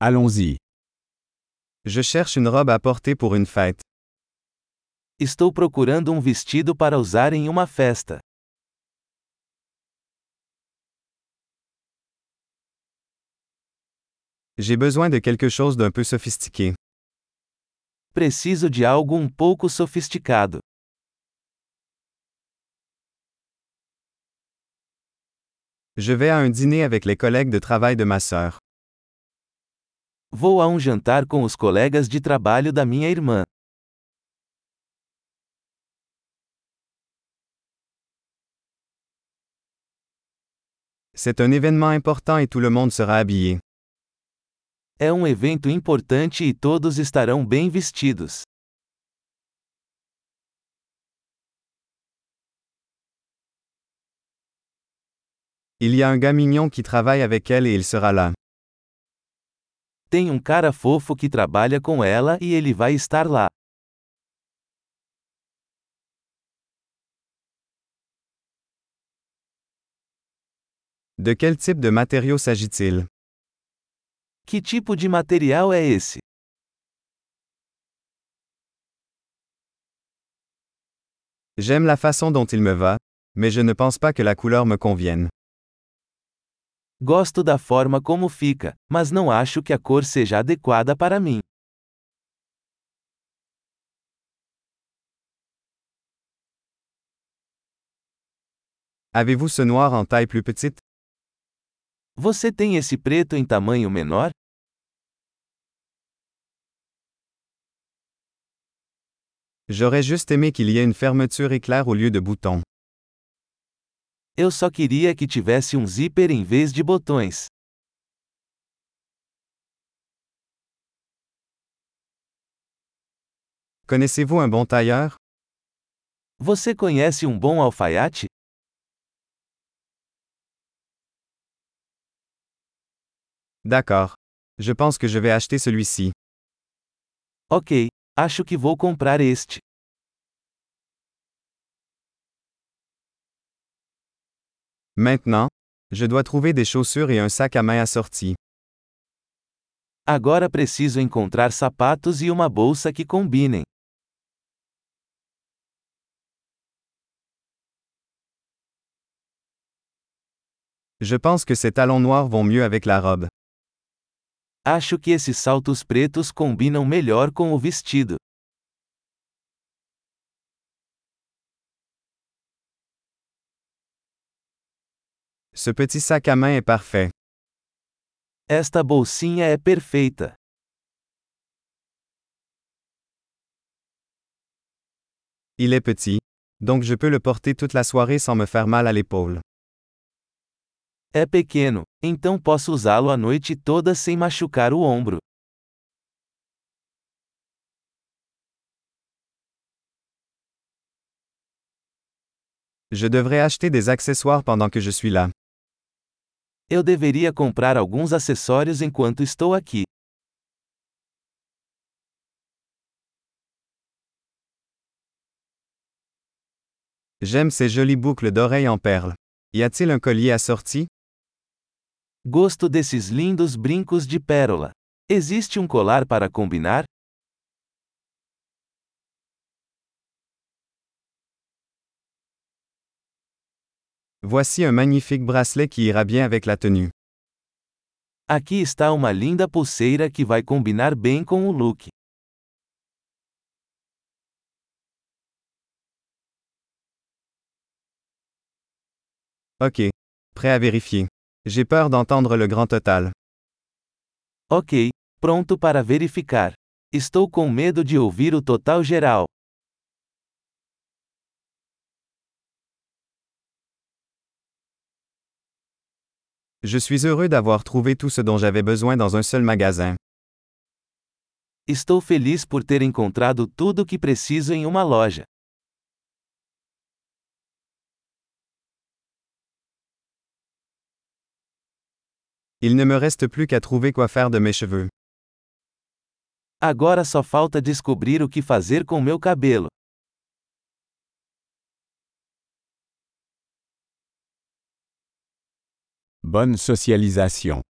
Allons-y. Je cherche une robe à porter pour une fête. Estou procurando um vestido para usar em uma festa. J'ai besoin de quelque chose d'un peu sophistiqué. Preciso de algo um pouco sofisticado. Je vais à un dîner avec les collègues de travail de ma sœur. Vou a um jantar com os colegas de trabalho da minha irmã. C'est un événement important et tout le monde sera habillé. É um evento importante e todos estarão bem vestidos. Il y a un gars mignon qui travaille avec elle et il sera là. Tem um cara fofo que trabalha com ela e ele vai estar lá. De quel type de matériau s'agit-il? Que tipo de material é esse? J'aime la façon dont il me va, mais je ne pense pas que la couleur me convienne. Gosto da forma como fica, mas não acho que a cor seja adequada para mim. Avez-vous ce noir en taille plus petite? Você tem esse preto em tamanho menor? J'aurais juste aimé qu'il y ait une fermeture éclair au lieu de boutons. Eu só queria que tivesse um zíper em vez de botões. Connaissez-vous un bon tailleur? Você conhece um bom alfaiate? D'accord. Je pense que je vais acheter celui-ci. Ok, acho que vou comprar este. Maintenant, je dois trouver des chaussures et un sac à main assortis. Agora preciso encontrar sapatos e uma bolsa que combinem. Je pense que ces talons noirs vont mieux avec la robe. Acho que esses saltos pretos combinam melhor com o vestido. Ce petit sac à main est parfait. Esta bolsinha é perfeita. Il est petit, donc je peux le porter toute la soirée sans me faire mal à l'épaule. É pequeno, então posso usá-lo a noite toda sem machucar o ombro. Je devrais acheter des accessoires pendant que je suis là. Eu deveria comprar alguns acessórios enquanto estou aqui. J'aime ces jolies boucles d'oreilles en perles. Y a-t-il un collier assorti? Gosto desses lindos brincos de pérola. Existe um colar para combinar? Voici un magnifique bracelet qui ira bien avec la tenue. Aqui está uma linda pulseira que vai combinar bem com o look. Ok. Prêt à vérifier. J'ai peur d'entendre le grand total. Ok, pronto para verificar. Estou com medo de ouvir o total geral. Je suis heureux d'avoir trouvé tout ce dont j'avais besoin dans un seul magasin. Estou feliz por ter encontrado tudo o que preciso em uma loja. Il ne me reste plus qu'à trouver quoi faire de mes cheveux. Agora só falta descobrir o que fazer com meu cabelo. Bonne socialisation.